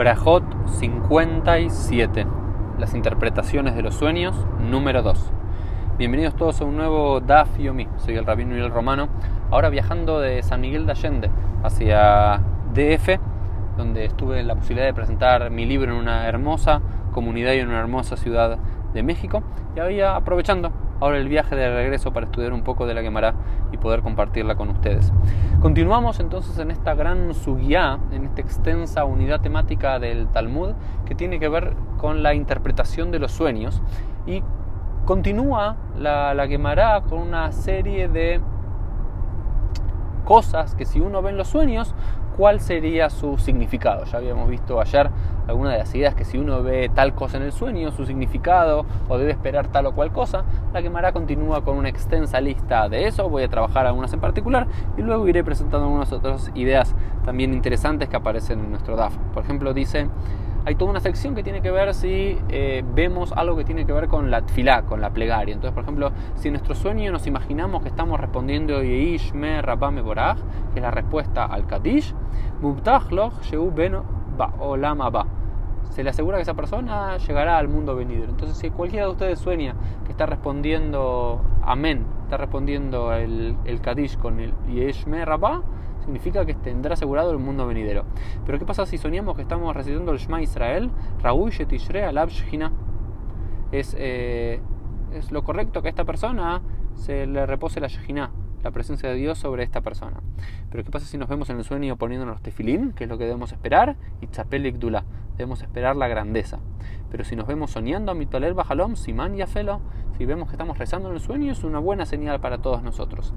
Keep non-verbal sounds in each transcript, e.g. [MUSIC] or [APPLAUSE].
Brajot 57. Las interpretaciones de los sueños, número 2. Bienvenidos todos a un nuevo Daf Yomi. Soy el Rabino Miguel Romano. Ahora viajando de San Miguel de Allende hacia DF, donde estuve en la posibilidad de presentar mi libro en una hermosa comunidad y en una hermosa ciudad de México. Y había aprovechando ahora el viaje de regreso para estudiar un poco de la Gemara y poder compartirla con ustedes. Continuamos entonces en esta gran sugya, en esta extensa unidad temática del Talmud que tiene que ver con la interpretación de los sueños y continúa la, la Gemara con una serie de cosas que si uno ve en los sueños cuál sería su significado. Ya habíamos visto ayer algunas de las ideas que si uno ve tal cosa en el sueño, su significado, o debe esperar tal o cual cosa, la quemará continúa con una extensa lista de eso, voy a trabajar algunas en particular y luego iré presentando algunas otras ideas también interesantes que aparecen en nuestro DAF. Por ejemplo, dice hay toda una sección que tiene que ver si eh, vemos algo que tiene que ver con la tfilá, con la plegaria. Entonces, por ejemplo, si en nuestro sueño nos imaginamos que estamos respondiendo Yeish me rabame boraj, que es la respuesta al Kadish, sheu beno ba ba. Se le asegura que esa persona llegará al mundo venidero. Entonces, si cualquiera de ustedes sueña que está respondiendo Amén, está respondiendo el, el Kadish con el Yeish me rabá, significa que tendrá asegurado el mundo venidero. Pero ¿qué pasa si soñamos que estamos recitando el Shema Israel? Es, eh, es lo correcto que a esta persona se le repose la Shejina, la presencia de Dios sobre esta persona. Pero ¿qué pasa si nos vemos en el sueño poniéndonos tefilín, que es lo que debemos esperar? Y chapelik dula, debemos esperar la grandeza. Pero si nos vemos soñando a mitoler bajalom, simán y afelo, si vemos que estamos rezando en el sueño, es una buena señal para todos nosotros.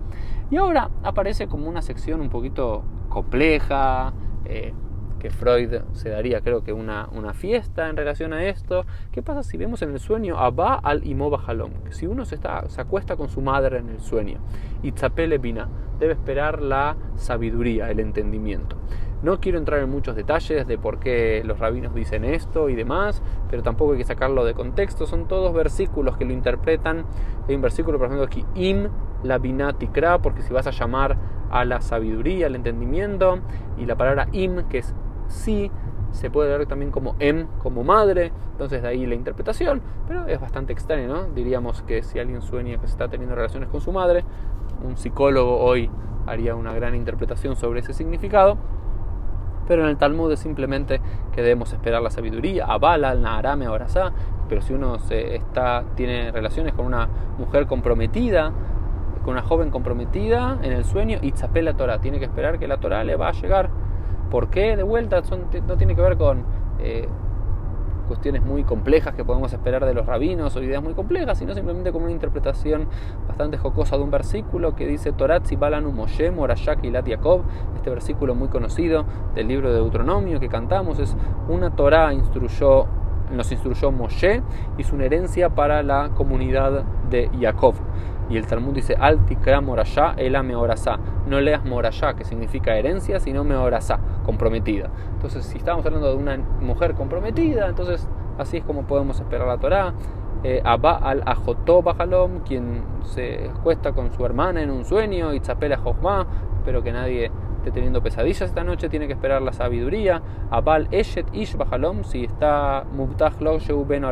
Y ahora aparece como una sección un poquito compleja, eh, que Freud se daría creo que una, una, fiesta en relación a esto. ¿Qué pasa si vemos en el sueño Abba al Imoba Halom? Si uno se, está, se acuesta con su madre en el sueño y Tzapele Bina, debe esperar la sabiduría, el entendimiento. No quiero entrar en muchos detalles de por qué los rabinos dicen esto y demás, pero tampoco hay que sacarlo de contexto. Son todos versículos que lo interpretan. Hay un versículo, por ejemplo, aquí, im la binatikra, porque si vas a llamar a la sabiduría, al entendimiento, y la palabra im, que es sí, se puede leer también como em, como madre, entonces de ahí la interpretación, pero es bastante extraño, ¿no? Diríamos que si alguien sueña que se está teniendo relaciones con su madre, un psicólogo hoy haría una gran interpretación sobre ese significado, pero en el Talmud es simplemente que debemos esperar la sabiduría, avala, naarame, abrazá, pero si uno se está, tiene relaciones con una mujer comprometida, con una joven comprometida en el sueño, itzapé la Torah, tiene que esperar que la Torah le va a llegar. ¿Por qué? De vuelta, no tiene que ver con eh, cuestiones muy complejas que podemos esperar de los rabinos o ideas muy complejas, sino simplemente como una interpretación bastante jocosa de un versículo que dice Torat Balanu Moshe Morashak Ilat Yaakov, este versículo muy conocido del libro de Deuteronomio que cantamos, es una Torah instruyó, nos instruyó Moshe y su herencia para la comunidad de Jacob. Y el Talmud dice, Altikra morashá, ela meorasá. No leas morashá, que significa herencia, sino meorasá, comprometida. Entonces, si estamos hablando de una mujer comprometida, entonces así es como podemos esperar la Torá. Eh, Abba al Ajotó Bajalom, quien se acuesta con su hermana en un sueño, y Tzapela Jochma, espero que nadie esté teniendo pesadillas esta noche, tiene que esperar la sabiduría. Abal Eshet Ish Bajalom, si está Mubtah Lo Ben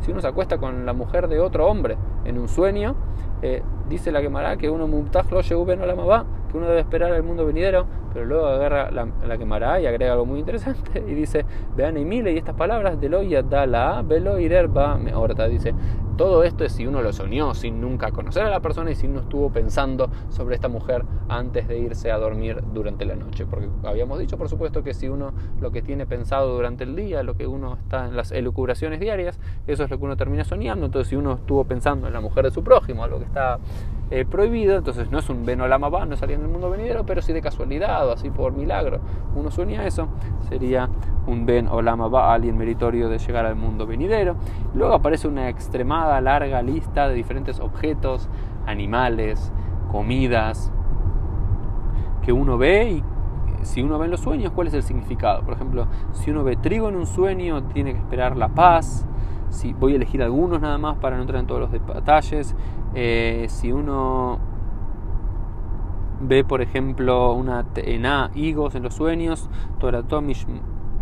si uno se acuesta con la mujer de otro hombre en un sueño, eh, dice la quemará que uno Mubtah Lo Ben que uno debe esperar al mundo venidero, pero luego agarra la, la y agrega algo muy interesante [LAUGHS] y dice, vean y mile y estas palabras de lo la velo irerba me dice, todo esto es si uno lo soñó sin nunca conocer a la persona y si uno estuvo pensando sobre esta mujer antes de irse a dormir durante la noche. Porque habíamos dicho, por supuesto, que si uno lo que tiene pensado durante el día, lo que uno está en las elucubraciones diarias, eso es lo que uno termina soñando. Entonces, si uno estuvo pensando en la mujer de su prójimo, algo que está eh, prohibido, entonces no es un venolama va, no salía en el mundo venidero, pero si de casualidad o así por milagro uno sueña eso, sería un ben olama alguien meritorio de llegar al mundo venidero. Luego aparece una extremada larga lista de diferentes objetos, animales, comidas que uno ve y si uno ve en los sueños, ¿cuál es el significado? Por ejemplo, si uno ve trigo en un sueño, tiene que esperar la paz. Si voy a elegir algunos nada más para no entrar en todos los detalles. Eh, si uno ve, por ejemplo, una higos en los sueños, Toratomish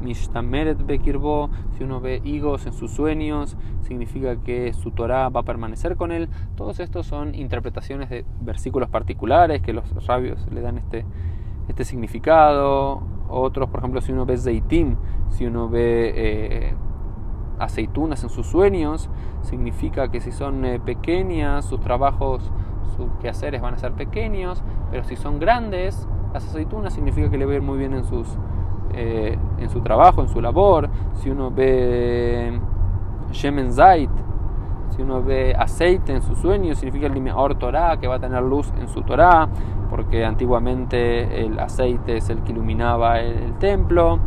Mishtameret Bekirbo, si uno ve higos en sus sueños, significa que su Torah va a permanecer con él. Todos estos son interpretaciones de versículos particulares que los sabios le dan este, este significado. Otros, por ejemplo, si uno ve Zeitim, si uno ve eh, aceitunas en sus sueños, significa que si son eh, pequeñas, sus trabajos, sus quehaceres van a ser pequeños, pero si son grandes, las aceitunas significa que le va a ir muy bien en sus eh, en su trabajo, en su labor, si uno ve Shemen Zait, si uno ve aceite en su sueño, significa el Or Torah, que va a tener luz en su Torah, porque antiguamente el aceite es el que iluminaba el, templo.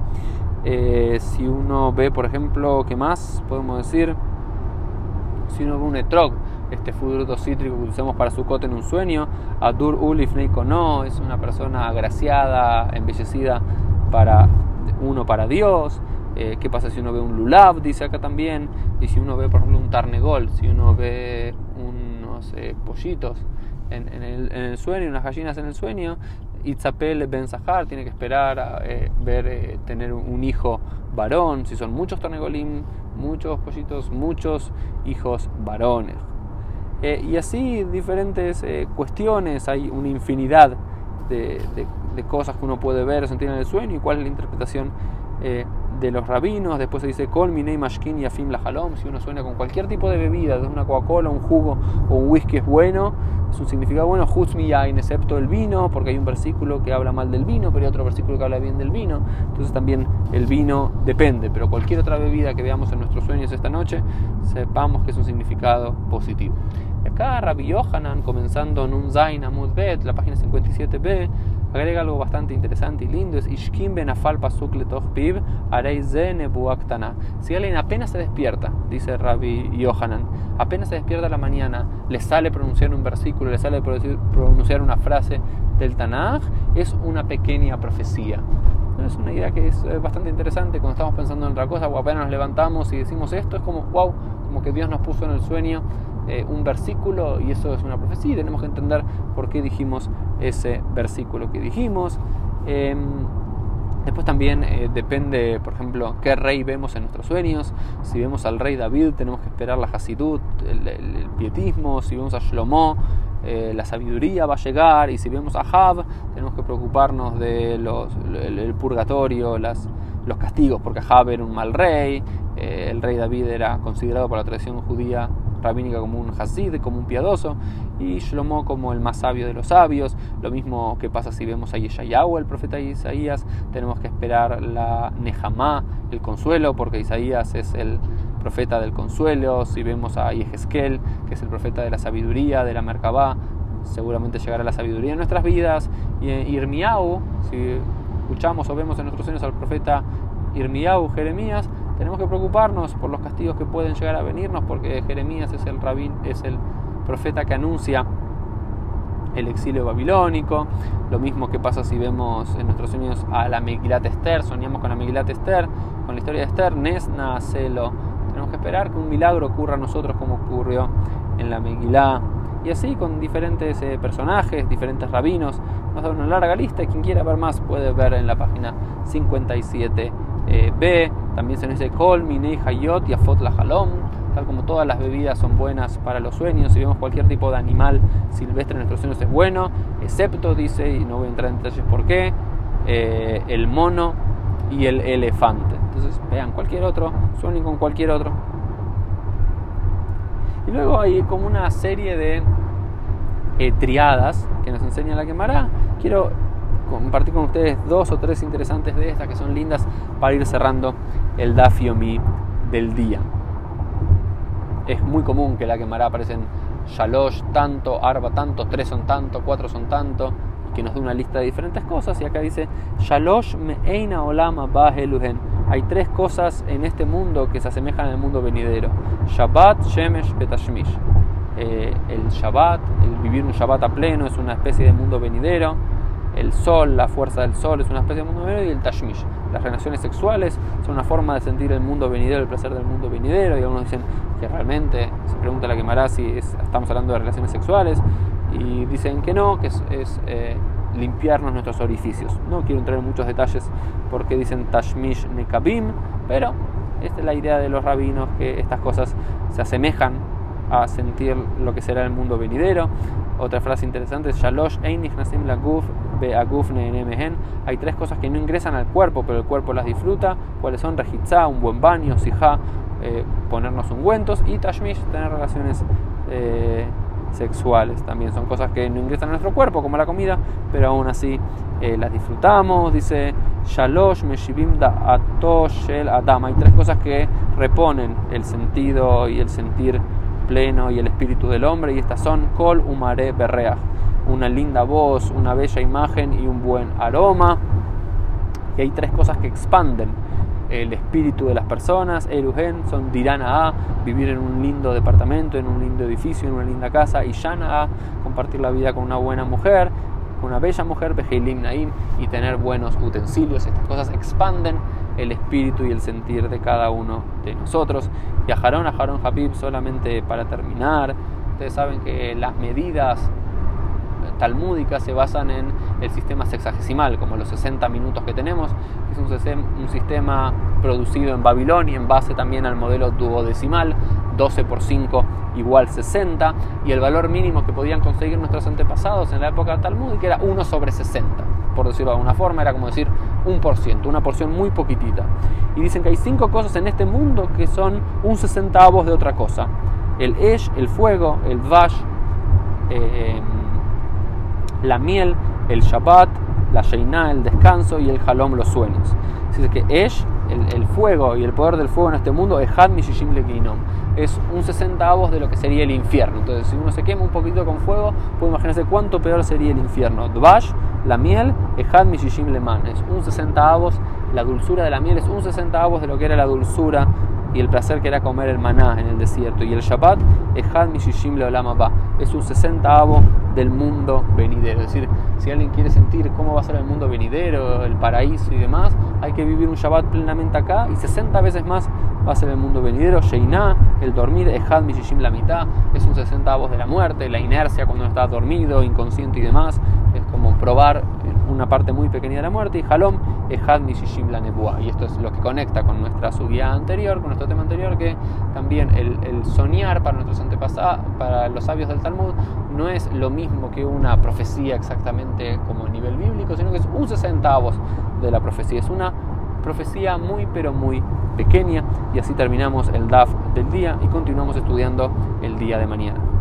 Eh, si uno ve, por ejemplo, ¿qué más podemos decir? Si uno ve un etrog, este fruto cítrico que usamos para su cote en un sueño, Adur Ulif no es una persona agraciada, embellecida para uno para Dios. Eh, ¿Qué pasa si uno ve un lulav? Dice acá también. Y si uno ve, por ejemplo, un tarnegol, si uno ve unos pollitos en, el, sueño, unas gallinas en el sueño, Itzapel Ben Sahar tiene que esperar a eh, ver eh, tener un hijo varón. Si son muchos tarnegolim, muchos pollitos, muchos hijos varones. y así diferentes cuestiones, hay una infinidad de, de cosas que uno puede ver sentir en el sueño y cuál es la interpretación eh, de los rabinos. Después se dice Kol Minei Mashkin y Afim Lahalom. Si uno suena con cualquier tipo de bebida, desde una Coca-Cola, un jugo o un whisky es bueno, es un significado bueno. Hutzmi Yain, excepto el vino, porque hay un versículo que habla mal del vino, pero hay otro versículo que habla bien del vino. Entonces también el vino depende, pero cualquier otra bebida que veamos en nuestros sueños esta noche, sepamos que es un significado positivo. Y acá Rabbi Yohanan, comenzando en un Zain Amud Bet, la página 57b, agrega algo bastante interesante y lindo, es Ishkim benafal pasuk piv Si alguien apenas se despierta, dice Rabbi Yohanan, apenas se despierta la mañana, le sale pronunciar un versículo, le sale pronunciar una frase del Tanaj, es una pequeña profecía. Es una idea que es eh, bastante interesante cuando estamos pensando en otra cosa, o apenas nos levantamos y decimos esto, es como, wow, como que Dios nos puso en el sueño eh, un versículo y eso es una profecía y tenemos que entender por qué dijimos ese versículo que dijimos. Em, después también eh, depende, por ejemplo, qué rey vemos en nuestros sueños. Si vemos al rey David, tenemos que esperar la Hasidut, el, pietismo. Si vemos a Shlomo, eh, la sabiduría va a llegar. Y si vemos a Jab, tenemos que preocuparnos el, purgatorio, los castigos, porque Jab era un mal rey. el rey David era considerado por la tradición judía rabínica como un Hasid, como un piadoso, y Shlomo como el más sabio de los sabios. Lo mismo que pasa si vemos a Yeshayahu, el profeta Isaías, tenemos que esperar la Nehama, el consuelo, porque Isaías es el profeta del consuelo. Si vemos a Yehezkel, que es el profeta de la sabiduría, de la Merkabah, seguramente llegará la sabiduría en nuestras vidas. Y Irmiau, si escuchamos o vemos en nuestros sueños al profeta Irmiau, Jeremías, tenemos que preocuparnos por los castigos que pueden llegar a venirnos, porque Jeremías es el rabín, es el profeta que anuncia el exilio babilónico. Lo mismo que pasa si vemos en nuestros sueños a la Megilat Esther, soñamos con la Megilat Esther, con la historia de Esther, Nesna, Celo. Tenemos que esperar que un milagro ocurra a nosotros como ocurrió en la Megilá. Y así con diferentes eh, personajes, diferentes rabinos. Nos da una larga lista quien quiera ver más puede ver en la página 57b. También se nos dice Kol, Minei, Hayot y Afot la. Tal como todas las bebidas son buenas para los sueños, si vemos cualquier tipo de animal silvestre en nuestros sueños es bueno, excepto, dice, y no voy a entrar en detalles por qué, eh, el mono y el elefante. Entonces, vean, cualquier otro, sueñen con cualquier otro. Y luego hay como una serie de eh, triadas que nos enseña la quemará. Quiero compartir con ustedes dos o tres interesantes de estas que son lindas para ir cerrando el Dafiomi del día. Es muy común que la quemará aparecen Shalosh tanto, Arba tanto, tres son tanto, cuatro son tanto, que nos da una lista de diferentes cosas. Y acá dice Shalosh Me'eina Olama Baheluhen. Hay tres cosas en este mundo que se asemejan al mundo venidero: Shabbat, Shemesh, Betashmish. Eh, el Shabbat, el vivir un Shabbat a pleno, es una especie de mundo venidero el sol, la fuerza del sol es una especie de mundo venidero y el tashmish. Las relaciones sexuales son una forma de sentir el mundo venidero, el placer del mundo venidero y algunos dicen que realmente, se pregunta la quemará si estamos hablando de relaciones sexuales y dicen que no, que es, eh, limpiarnos nuestros orificios. No quiero entrar en muchos detalles porque dicen Tashmish Nekabim, pero esta es la idea de los rabinos, que estas cosas se asemejan a sentir lo que será el mundo venidero. Otra frase interesante es Shalosh Hay tres cosas que no ingresan al cuerpo, pero el cuerpo las disfruta. ¿Cuáles son? Rejitzá, un buen baño, Sijá, eh, ponernos ungüentos y Tashmish, tener relaciones eh, sexuales. También son cosas que no ingresan a nuestro cuerpo, como la comida, pero aún así eh, las disfrutamos. Dice Shalosh Meshivim Da el Adam. Hay tres cosas que reponen el sentido y el sentir pleno y el espíritu del hombre, y estas son Kol Umare Berreach, una linda voz, una bella imagen y un buen aroma. Y hay tres cosas que expanden el espíritu de las personas, Erugen, son Dirana A, vivir en un lindo departamento, en un lindo edificio, en una linda casa, y Yana A, compartir la vida con una buena mujer, una bella mujer, Behilim Naim, y tener buenos utensilios. Estas cosas expanden el espíritu y el sentir de cada uno de nosotros. Y a Jarón, a Jarón Habib, solamente para terminar, ustedes saben que las medidas talmúdicas se basan en el sistema sexagesimal, como los 60 minutos que tenemos, que es un, sistema producido en Babilonia en base también al modelo duodecimal, 12 por 5 igual 60, y el valor mínimo que podían conseguir nuestros antepasados en la época talmúdica era 1 sobre 60, por decirlo de alguna forma, era como decir un por ciento, una porción muy poquitita. Y dicen que hay cinco cosas en este mundo que son un sesentavos de otra cosa. El Esh, el fuego, el Vash, eh, la miel, el Shabbat, la Sheiná, el descanso y el Halom, los sueños. Dice que Esh, el, fuego y el poder del fuego en este mundo, es Had Mishishim Es un 60 avos de lo que sería el infierno. Entonces, si uno se quema un poquito con fuego, puede imaginarse cuánto peor sería el infierno. Dvash, la miel, es Had Mishishim Leman. Es un 60 avos. La dulzura de la miel es un 60 avos de lo que era la dulzura y el placer que era comer el maná en el desierto. Y el Shabbat es Had Mishishim Leolama Es un 60 avo del mundo venidero. Es decir, si alguien quiere sentir cómo va a ser el mundo venidero, el paraíso y demás, hay que vivir un Shabbat plenamente acá y 60 veces más va a ser el mundo venidero. Sheiná, el dormir, Ejad Mishishim la mitad, es un 60 avos de la muerte, la inercia cuando uno está dormido, inconsciente y demás, es como probar una parte muy pequeña de la muerte. Y Halom, Ejad Mishishim la. Y esto es lo que conecta con nuestra subida anterior, con nuestro tema anterior, que también el, el soñar para nuestros antepasados, para los sabios del Talmud, no es lo mismo que una profecía exactamente como nivel bíblico, sino que es un sesentavos de la profecía. Es una profecía muy pero muy pequeña y así terminamos el DAF del día y continuamos estudiando el día de mañana.